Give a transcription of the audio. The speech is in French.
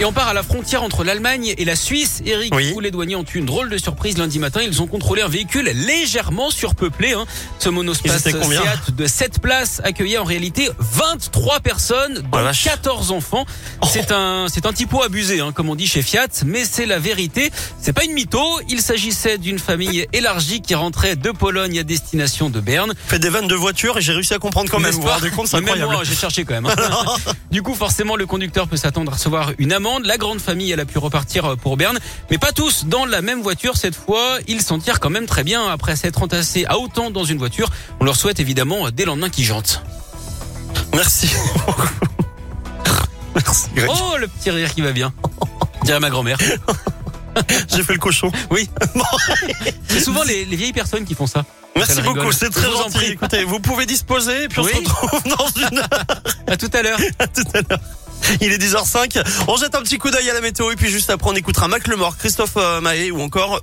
Et on part à la frontière entre l'Allemagne et la Suisse. Eric, Oui. où les douaniers ont eu une drôle de surprise lundi matin. Ils ont contrôlé un véhicule légèrement surpeuplé. hein. Ce monospace Seat de 7 places accueillait en réalité 23 personnes, dont Oh vache. 14 enfants. C'est un, c'est un typo abusé, hein, comme on dit chez Fiat, mais c'est la vérité. C'est pas une mytho. Il s'agissait d'une famille élargie qui rentrait de Pologne à destination de Berne. Fait des vannes de voiture et j'ai réussi à comprendre quand même. N'est-ce Vous vous pas rendez compte, c'est Même incroyable. moi, j'ai cherché quand même. hein. du coup, forcément, le conducteur peut s'attendre à recevoir une amende. La grande famille, elle a pu repartir pour Berne, mais pas tous dans la même voiture cette fois. Ils s'en tirent quand même très bien après s'être entassés à autant dans une voiture. On leur souhaite évidemment des lendemains qui jantent. Merci. Merci Greg. Oh, le petit rire qui va bien. Dirait ma grand-mère. J'ai fait le cochon. Oui. C'est souvent les, les vieilles personnes qui font ça. Merci beaucoup, c'est très gentil. Écoutez, vous pouvez disposer et puis on Oui. se retrouve dans une heure. À tout à l'heure. À tout à l'heure. Il est 10h05. On jette un petit coup d'œil à la météo et puis juste après on écoute un Mac Lemort, Christophe euh, Mahé ou encore